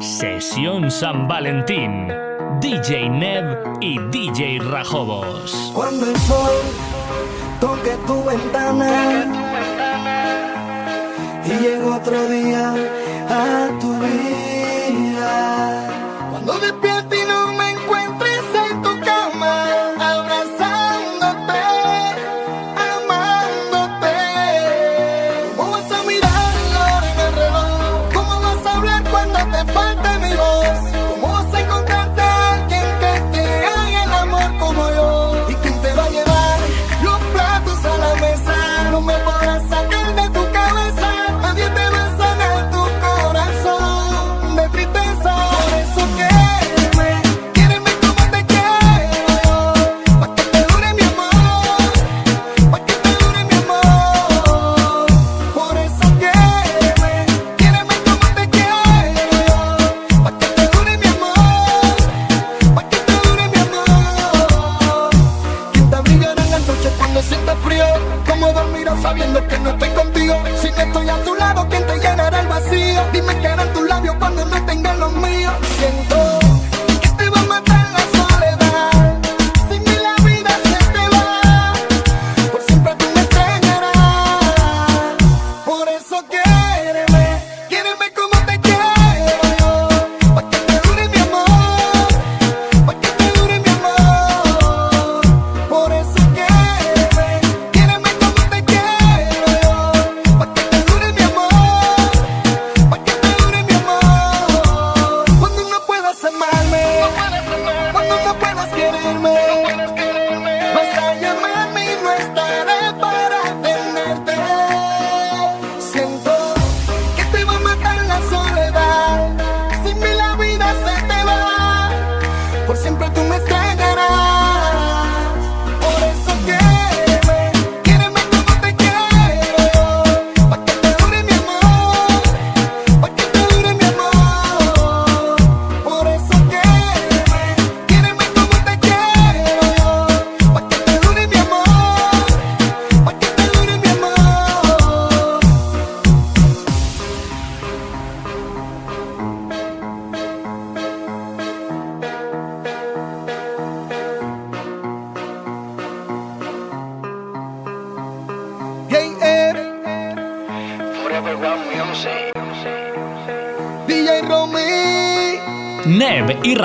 Sesión San Valentín. DJ Neb y DJ Rajobos. Cuando el sol toque tu ventana y llega otro día a tu vida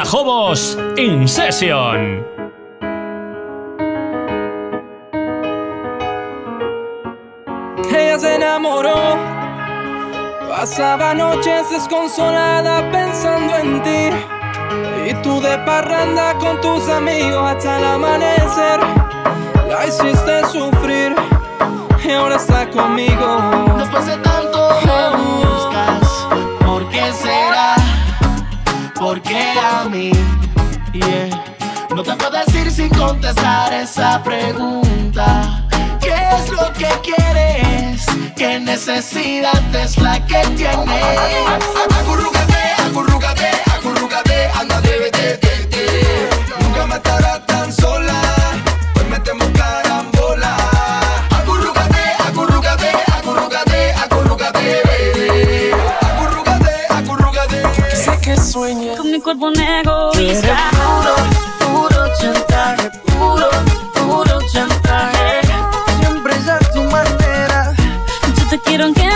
Jobos in Session. Ella se enamoró, pasaba noches desconsolada pensando en ti. Y tú de parranda con tus amigos hasta el amanecer. La hiciste sufrir y ahora está conmigo. Después de ¿por qué a mí? Yeah. No te puedo decir sin contestar esa pregunta. ¿Qué es lo que quieres? ¿Qué necesidad es la que tienes? cuerpo un egoísta. Puro, puro chantaje, puro, puro chantaje. Siempre es a tu manera. Yo te quiero aunque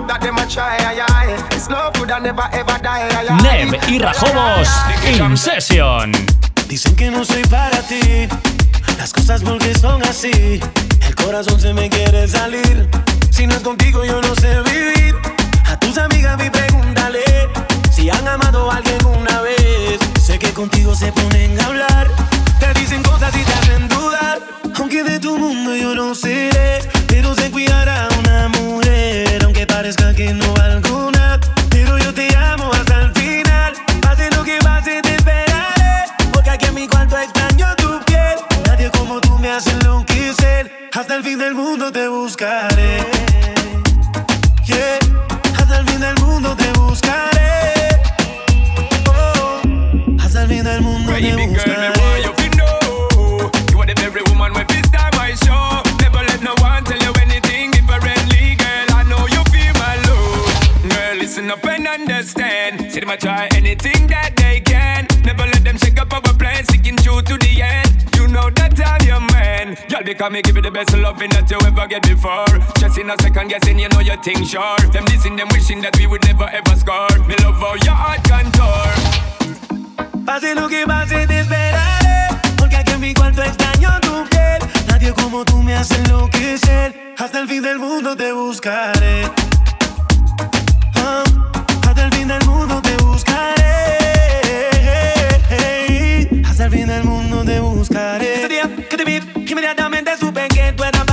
You that them a try, aye, aye. Love never ever die, aye, aye. Neb y Rajobos in session. Dicen que no soy para ti, las cosas porque son así. El corazón se me quiere salir, si no es contigo yo no sé vivir. A tus amigas vi pregúntale si han amado a alguien una vez. Sé que contigo se ponen a hablar, te dicen cosas y te hacen dudar. Aunque de tu mundo yo no seré, pero sé cuidar a una mujer, aunque parezca que no alguna. Pero yo te amo hasta el final, pase lo que pase te esperaré, porque aquí en mi cuarto extraño tu piel. Nadie como tú me hace enloquecer, hasta el fin del mundo te buscaré. Yeah, hasta el fin del mundo te buscaré. Oh, hasta el fin del mundo te buscaré. understand. See them a try anything that they can. Never let them shake up our plans, sticking true to the end. You know that I'm your man. Y'all they come me give you the best loving that you ever get before. Just in a second guessing, you know your thing sure. Them dissing, them wishing that we would never ever score. Me love how your heart contour. Pase lo que pase, te esperaré. Porque aquí en mi cuarto extraño tu piel. Nadie como tú me hace enloquecer. Hasta el fin del mundo te buscaré. Um. hasta el fin del mundo te buscaré. Hasta el fin del mundo te buscaré. Ese día que te vi, inmediatamente supe que tú eras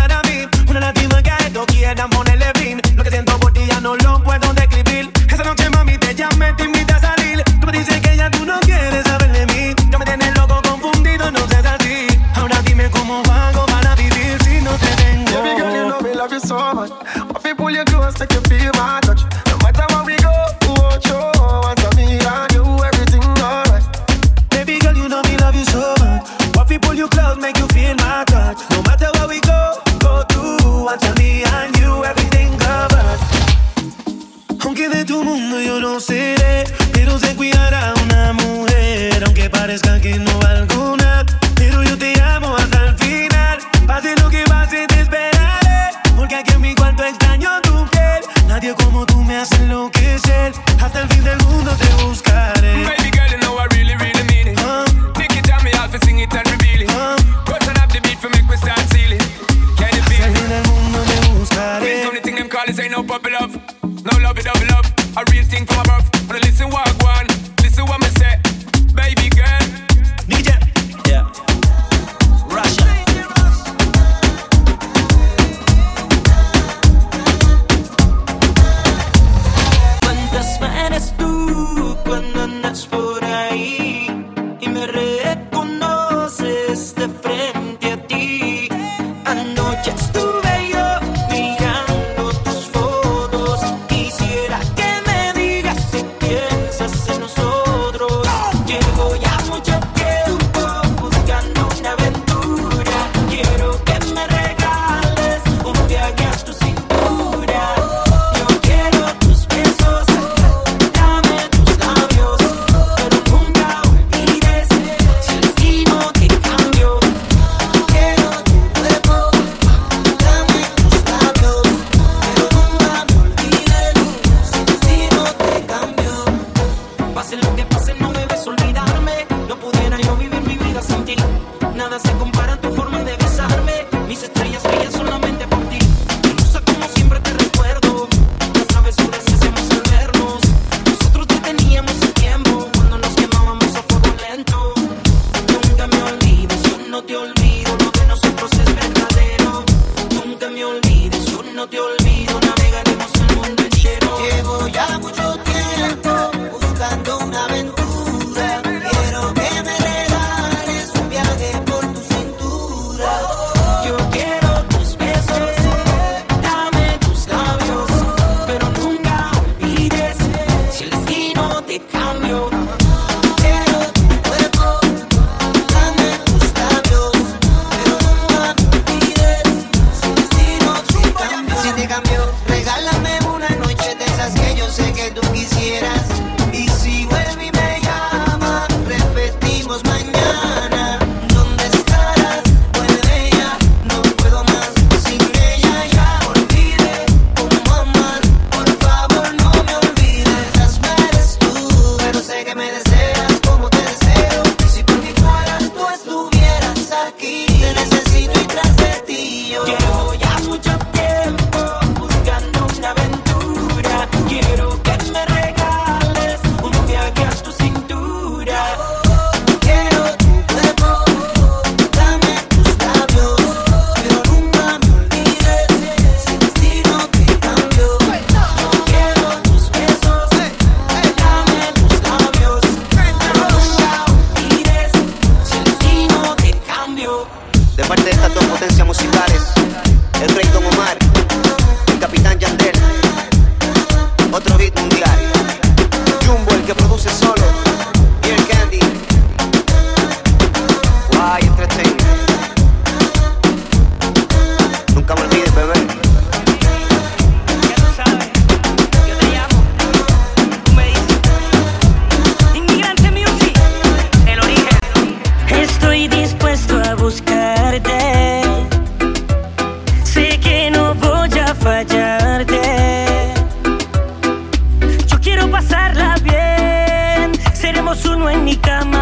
mi cama.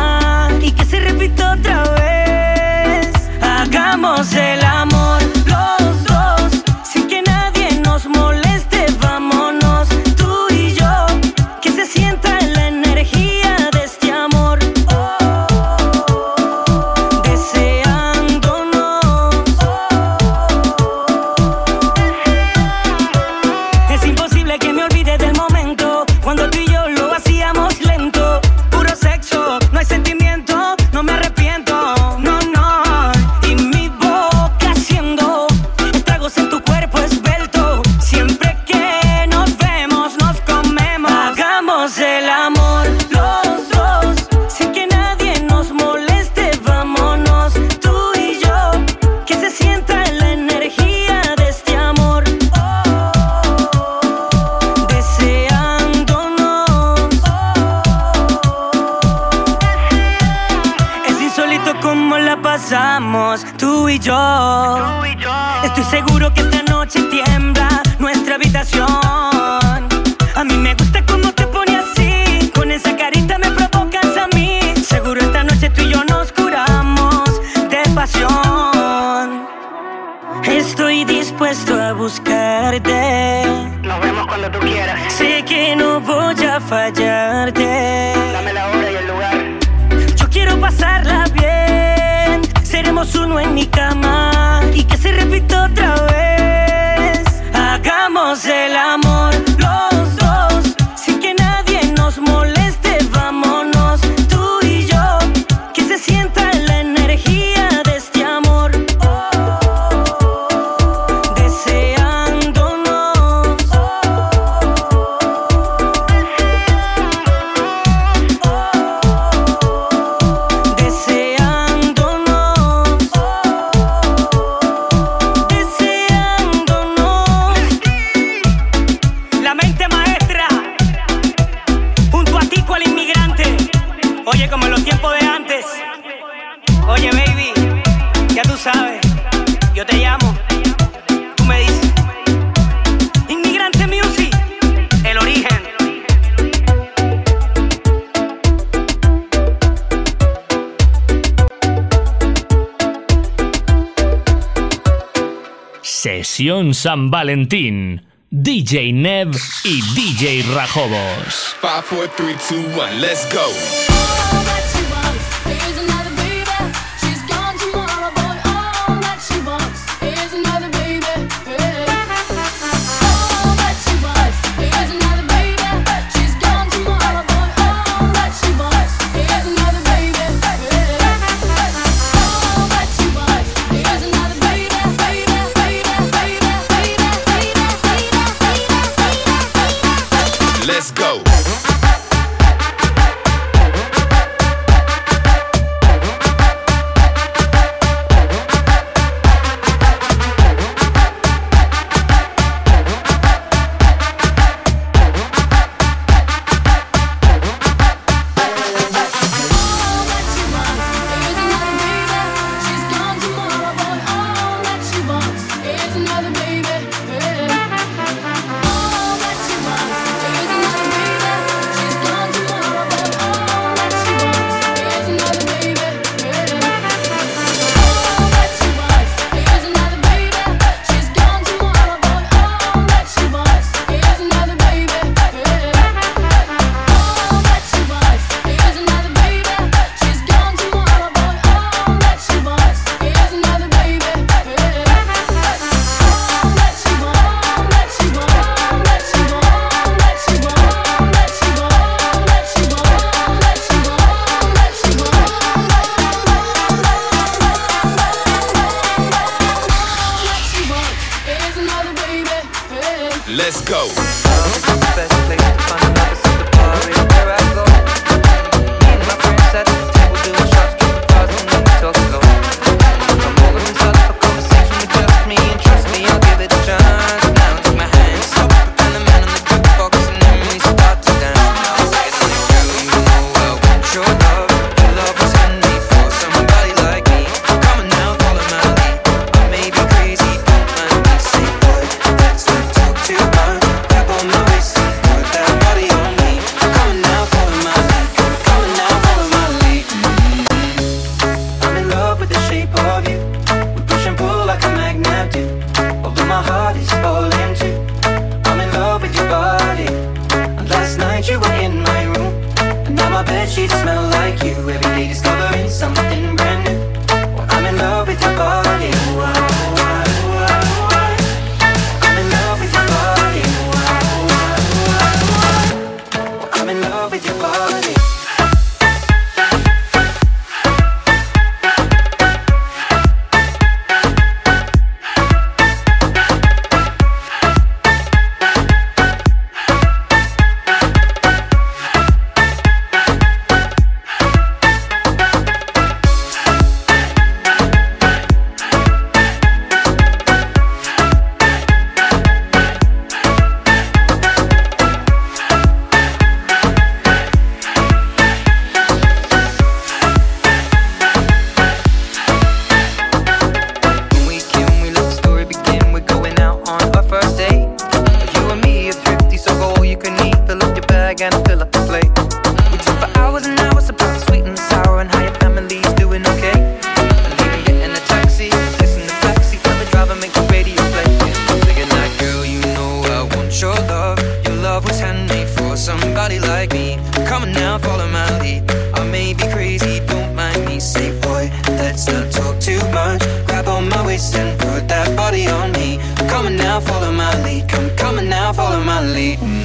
San Valentín. DJ Nev y DJ Rajobos. 5, 4, 3, 2, 1, let's go. Let's go. my lead. Come, coming now, follow my lead.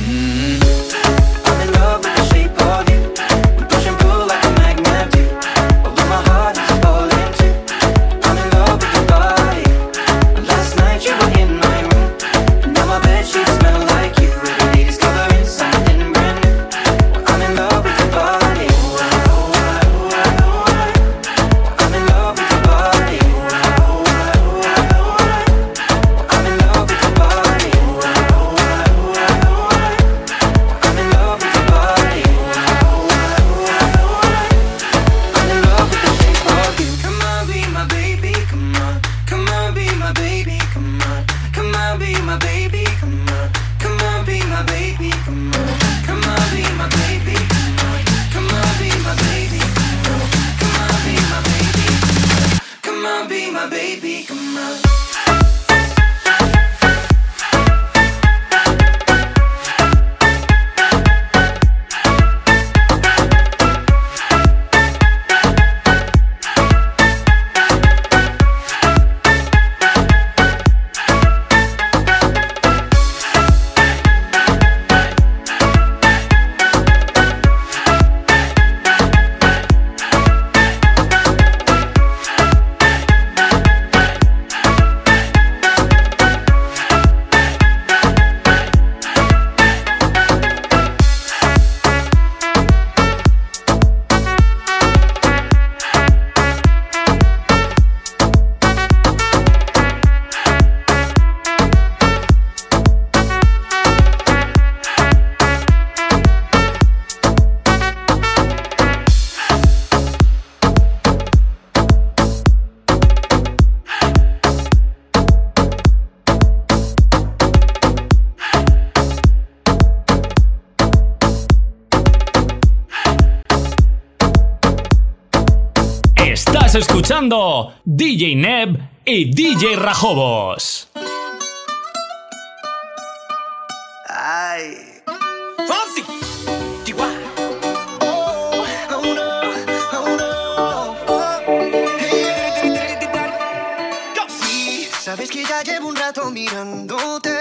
DJ Neb y DJ Rajobos. Ay. Oh, oh, oh, sabes que ya llevo un rato mirándote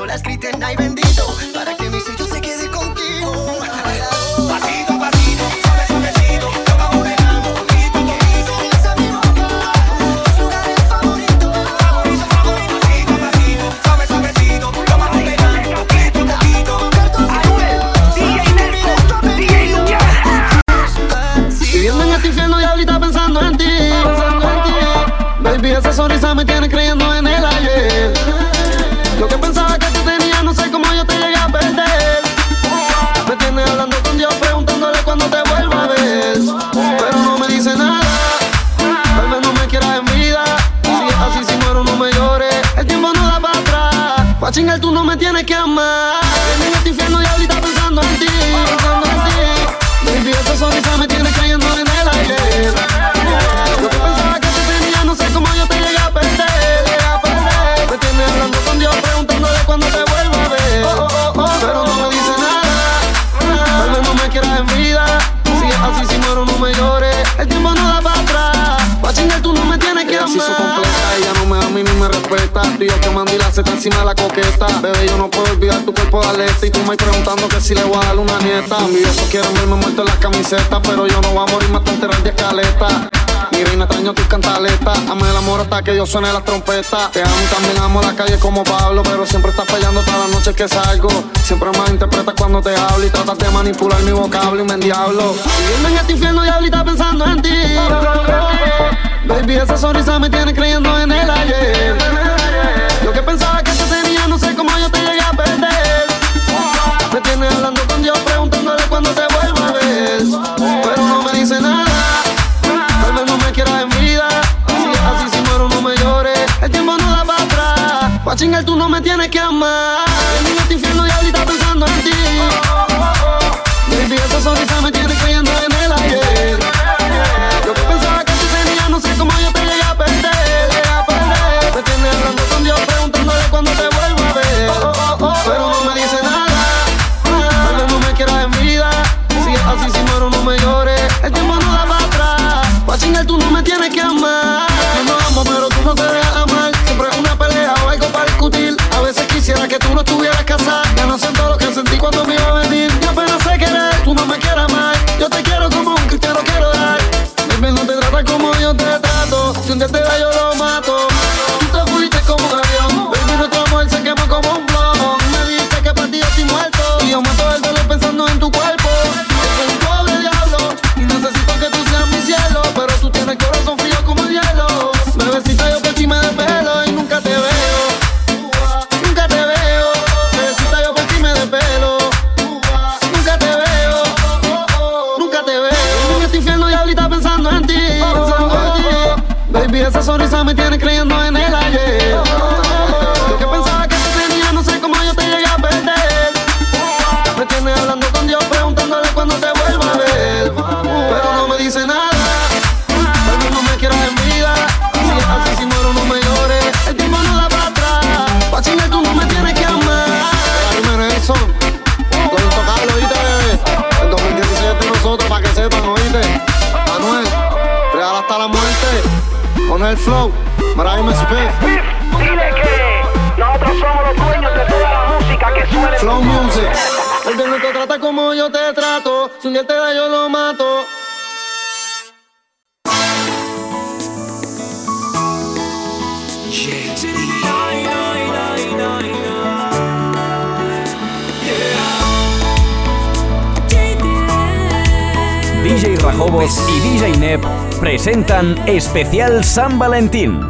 solas griten ay bendito. La seta encima la coqueta. Bebé, yo no puedo olvidar tu cuerpo de alerta. Y tú me preguntando que si le voy a dar una nieta. Envidiosos quieren verme muerto en las camisetas, pero yo no voy a morir más te enterar de escaleta. Mi reina extraño tus cantaletas. Ame el amor hasta que yo suene las trompetas Te amo y también amo la calle como Pablo Pero siempre estás fallando todas las noches que salgo. Siempre me interpretas cuando te hablo Y tratas de manipular mi vocablo y me endiablo. Viviendo en este infierno diablita pensando en ti. Baby, esa sonrisa me tiene creyendo en el ayer que pensaba que te tenía, no sé cómo yo te llegué a perder. Me tienes hablando con Dios, preguntándole cuándo te vuelvo a ver. Pero no me dice nada Tal vez no me quieras en vida. Así, así si muero no me llores El tiempo no da para atrás. Pa' chingar tú no me tienes que amar. En este infierno diablita pensando en ti. Baby, esa sonrisa me tiene creyendo en trata como yo te trato. Si un día te da, yo lo mato. DJ Rajobos y DJ Neb presentan Especial San Valentín.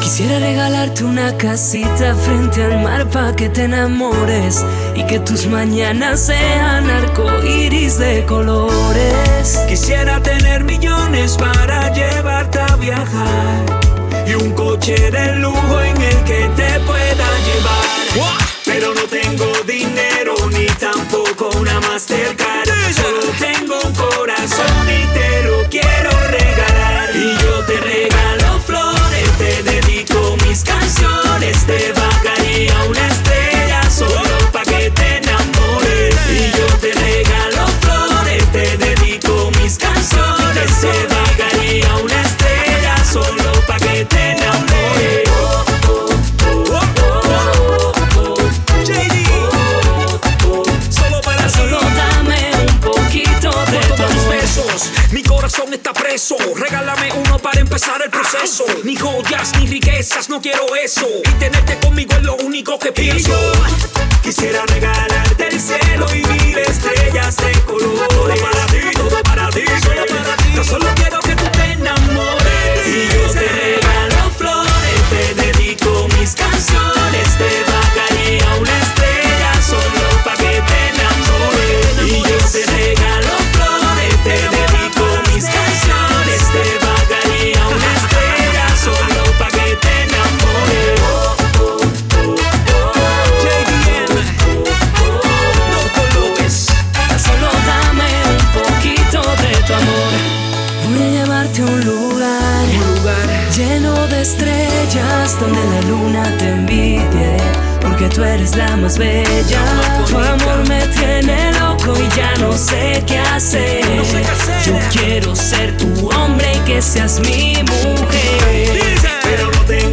Quisiera regalarte una casita frente al mar para que te enamores y que tus mañanas sean arcoíris de colores. Quisiera tener millones para llevarte a viajar y un coche de lujo en el que te pueda llevar. Pero no tengo dinero ni tampoco una Mastercard. No quiero eso. Y tenerte conmigo es lo único que pienso. Quisiera regalarte más bella. Tu amor me tiene loco y ya no sé qué hacer. Yo quiero ser tu hombre y que seas mi mujer. Pero no tengo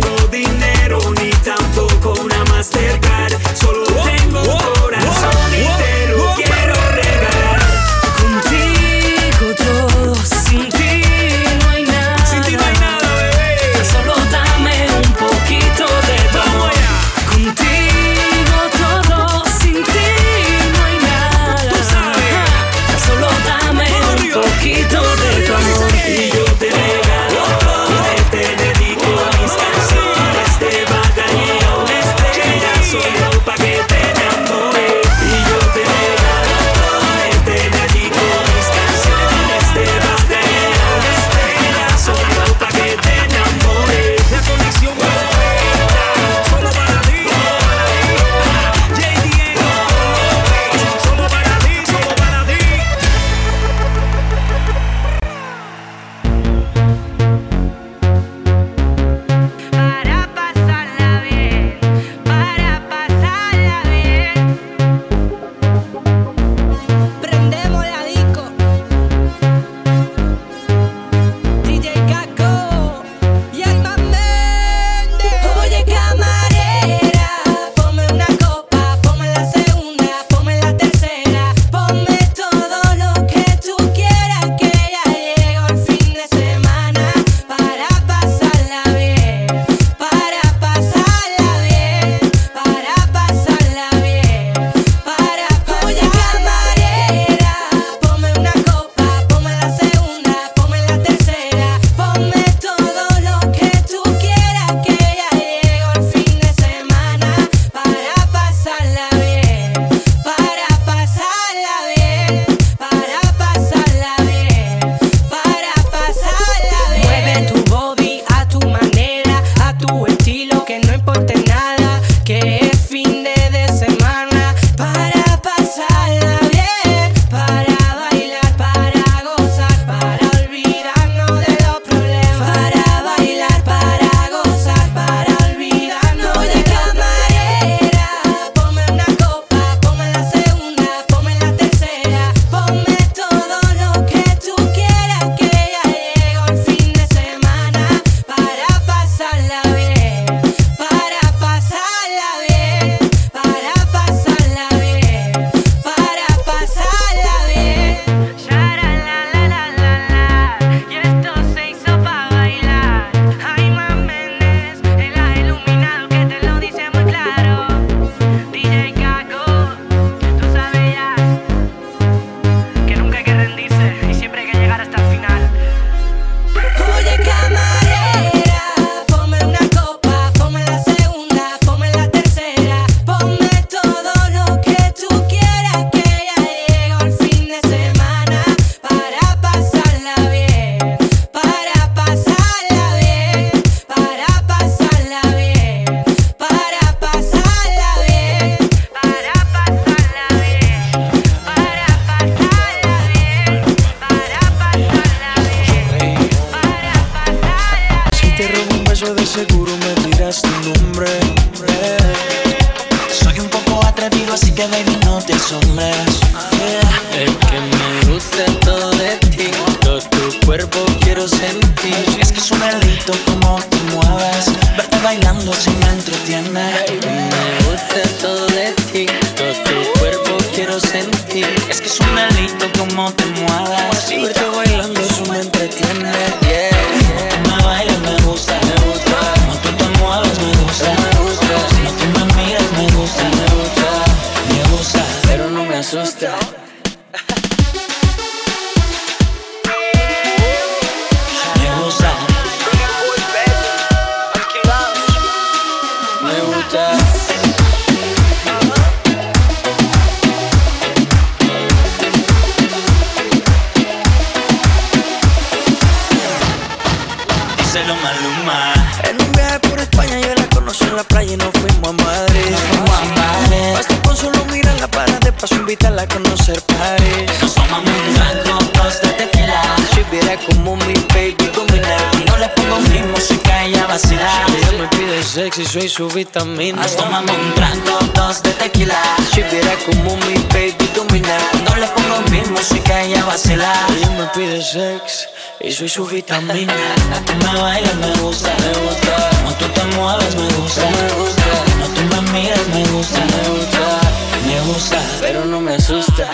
ella. Ella me pide sex y soy su vitamina. Tú me bailas me gusta, me gusta. Como tú te mueves me gusta, me gusta. Como tú me miras me gusta, me gusta, me gusta. Pero no me asusta.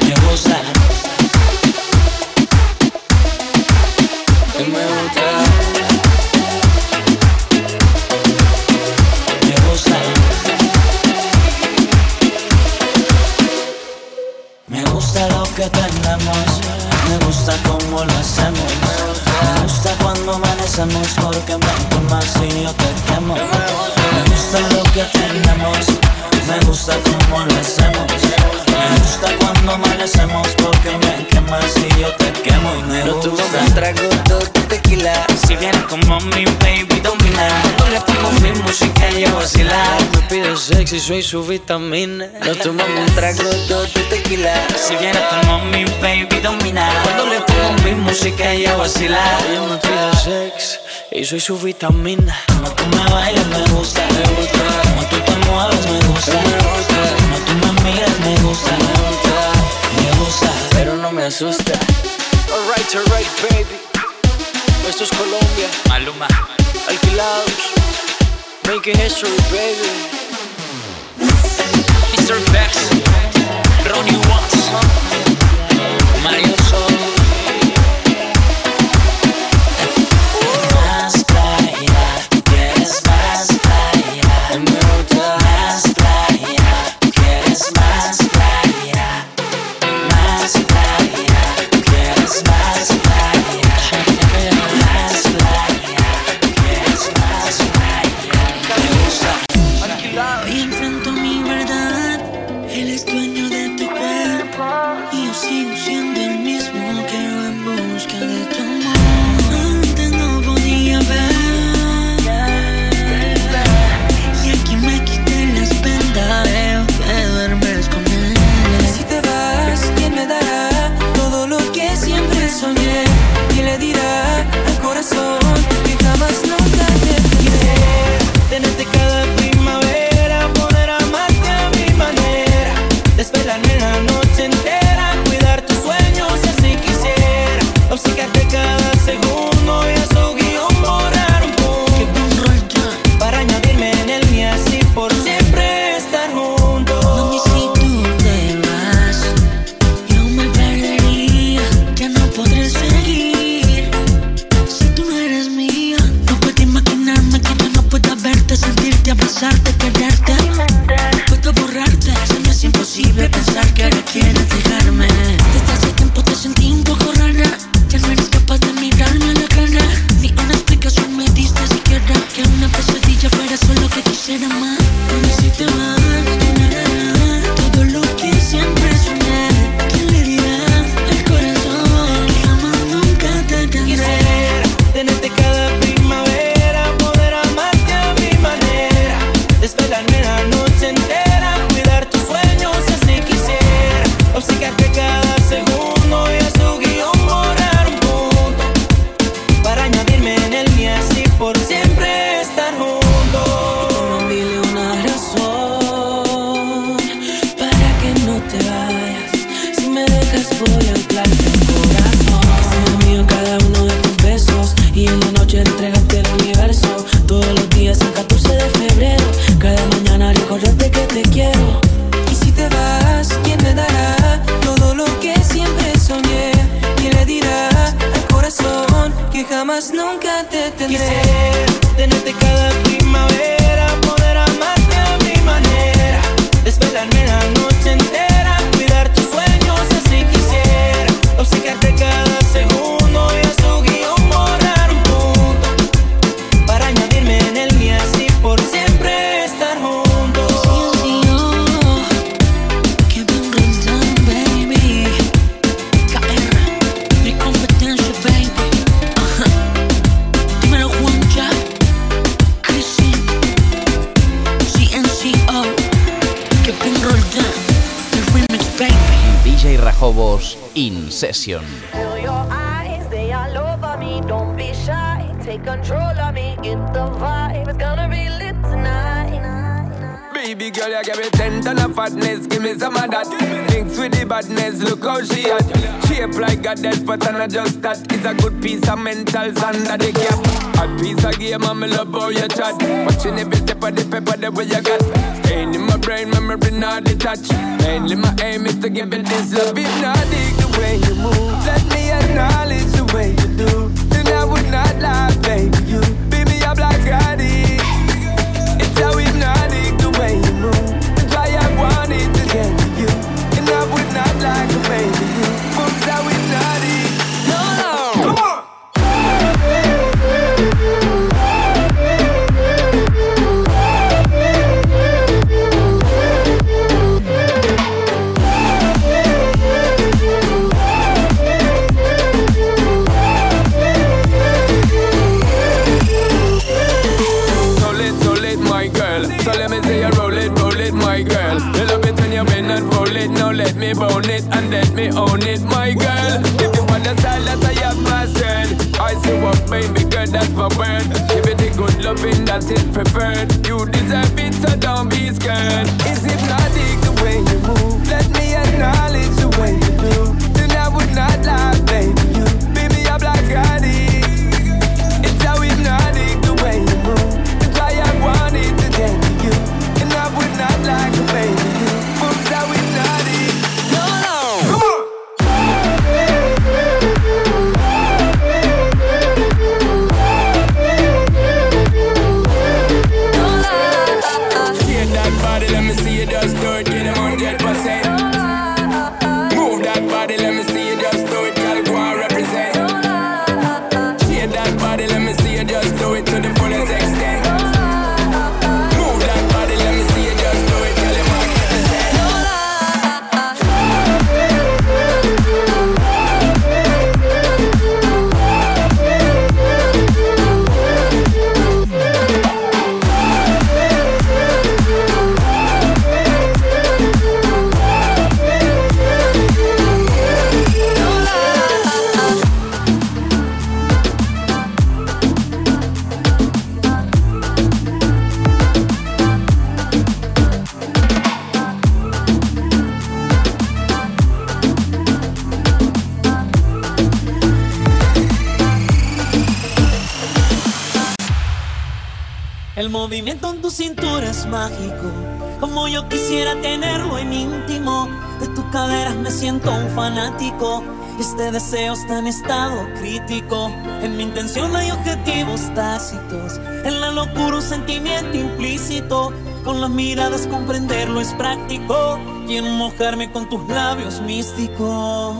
Me gusta. Amanecemos porque me quemas y yo te quemo. Me gusta lo que tenemos. Me gusta cómo lo hacemos. Me gusta cuando amanecemos porque me quemas y yo te quemo y me No gusta. un trago, dos tequila. Si viene como mi baby domina Cuando le pongo mi música ella vacila Me pide sexy, soy su vitamina. Nos tomamos un trago, dos tequila. Si viene como mi baby domina Cuando le pongo mi música ella vacila Ella me pide sex y soy su vitamina. Como tú me bailas me gusta, me gusta Como tú te mueves me gusta, me gusta gusta, me gusta Me gusta Pero no me asusta. Alright, alright, baby. Esto es Colombia. Maluma Alquilados. Making history, baby. Mr. Bex Ronnie Watts Mario tonight. Baby girl, you give me ten ton of fatness, give me some of that. Thinks with the badness, look how she hot. Shape like goddess, but I'm not just that. It's a good piece of mentals under the cap. A piece of game, I'm love how you chat. Watching every step of the paper, the way you got. Staying in my brain, memory not detached. Mainly my aim is to give it this love. If not, dig the way you move. Let me acknowledge the way you do. Then I would not lie, baby. You beat me up like I did. Me own it, my girl. If you want the style that I have mastered, I say what, baby girl, that's my word. Give it a good loving that is preferred. You deserve it, so don't be scared. Is hypnotic mágico, como yo quisiera tenerlo en íntimo. De tus caderas me siento un fanático. Este deseo está en estado crítico. En mi intención hay objetivos tácitos. En la locura un sentimiento implícito. Con las miradas comprenderlo es práctico. Quiero mojarme con tus labios místicos.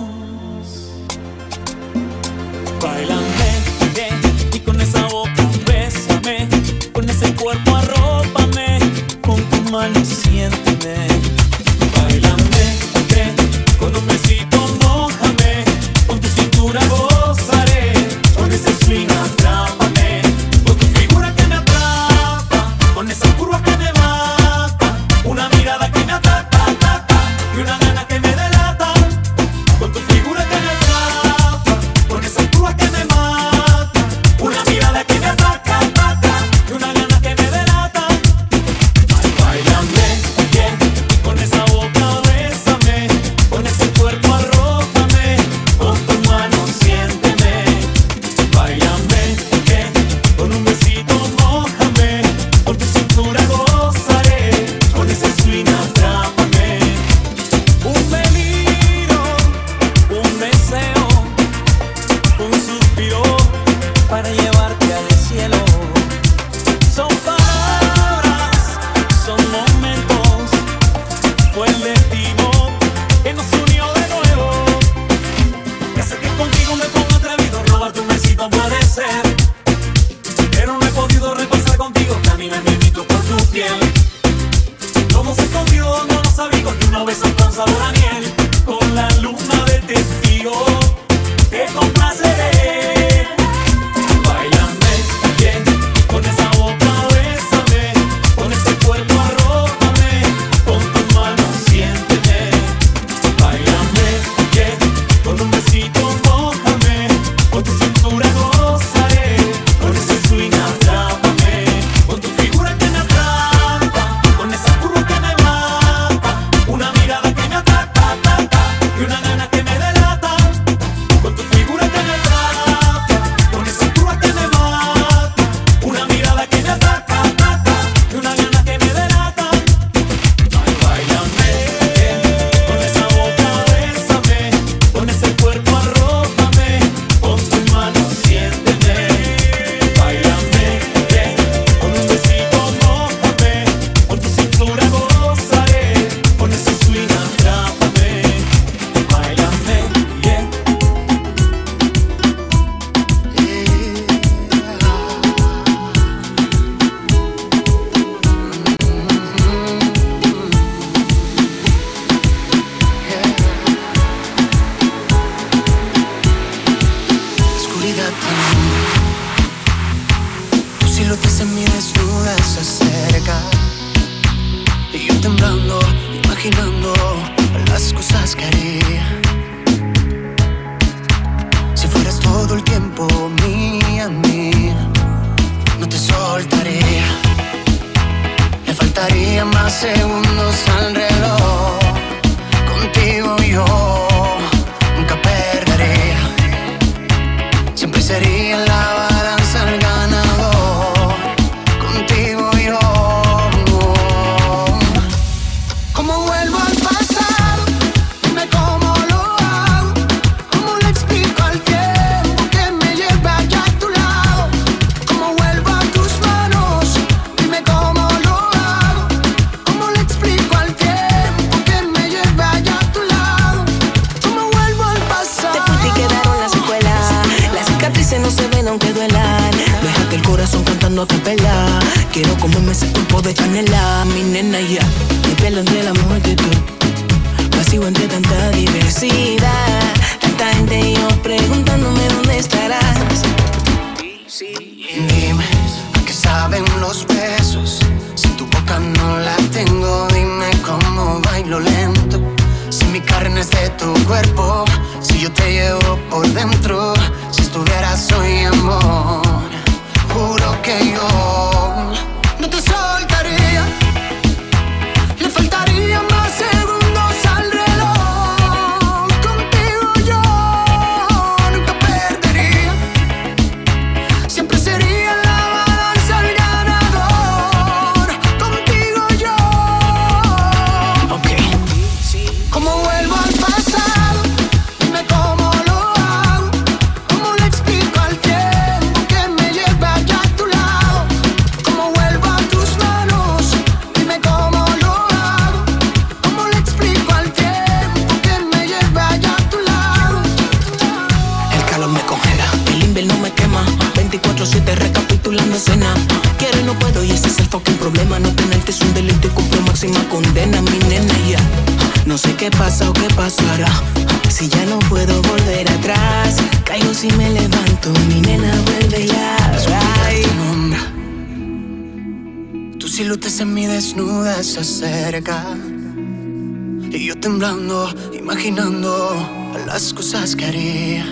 las cosas que haría.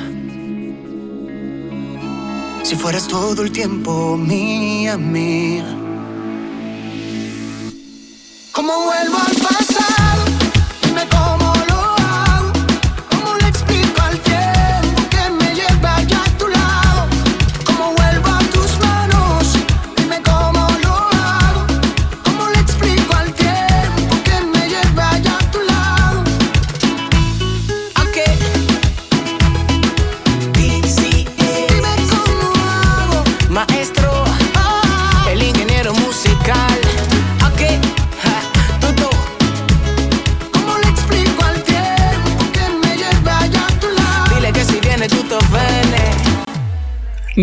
Si fueras todo el tiempo mía, mía. ¿Cómo vuelvo al pasado?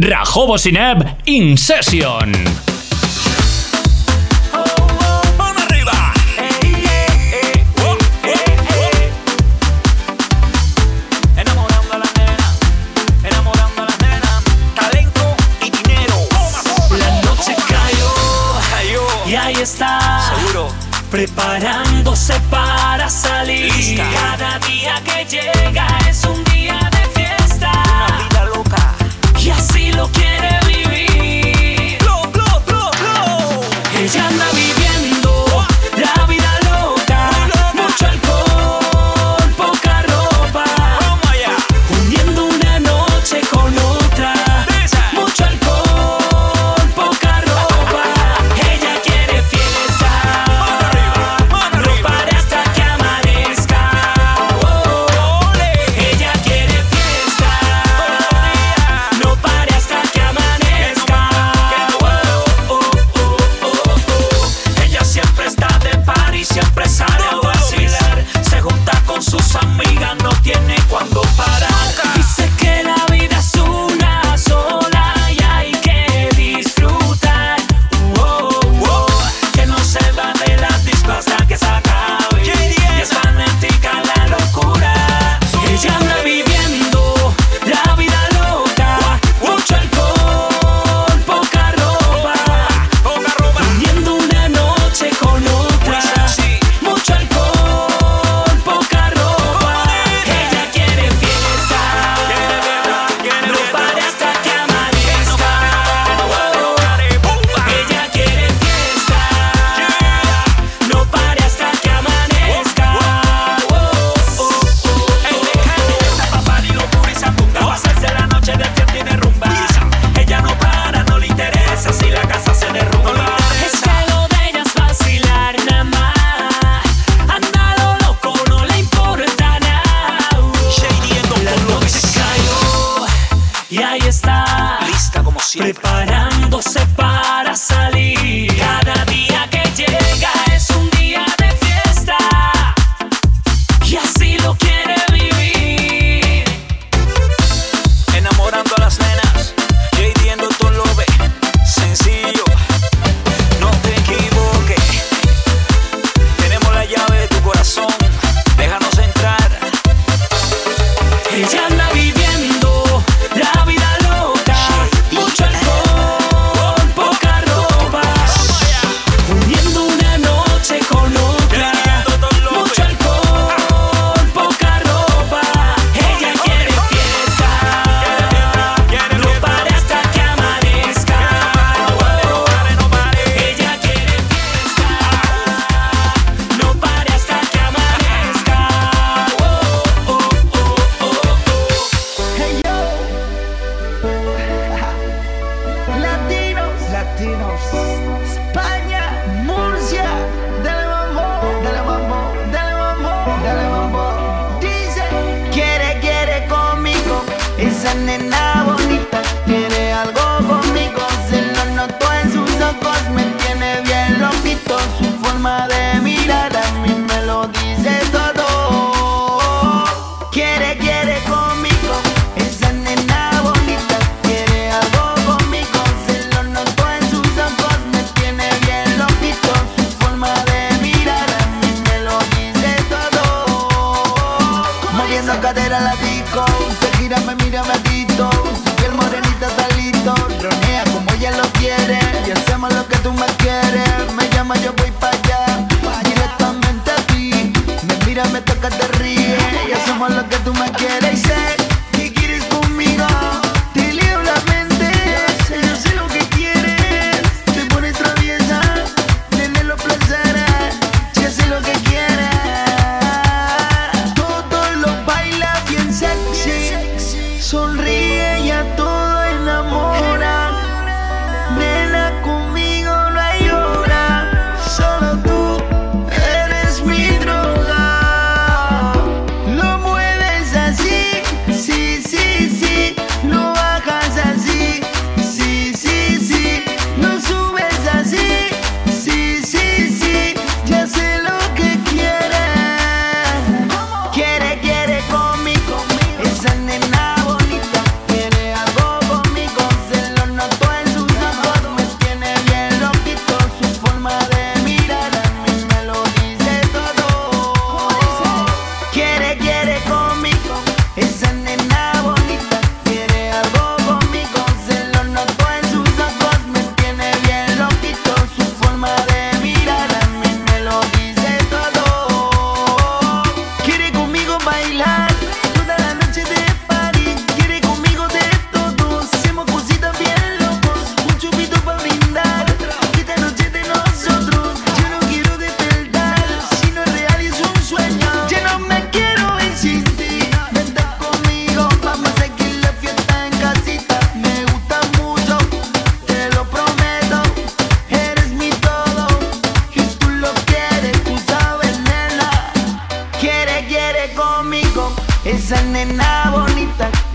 Rajobo Sineb In Session.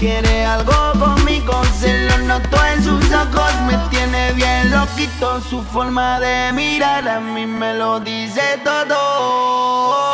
Quiere algo conmigo, se lo noto en sus ojos. Me tiene bien loquito, su forma de mirar a mí me lo dice todo.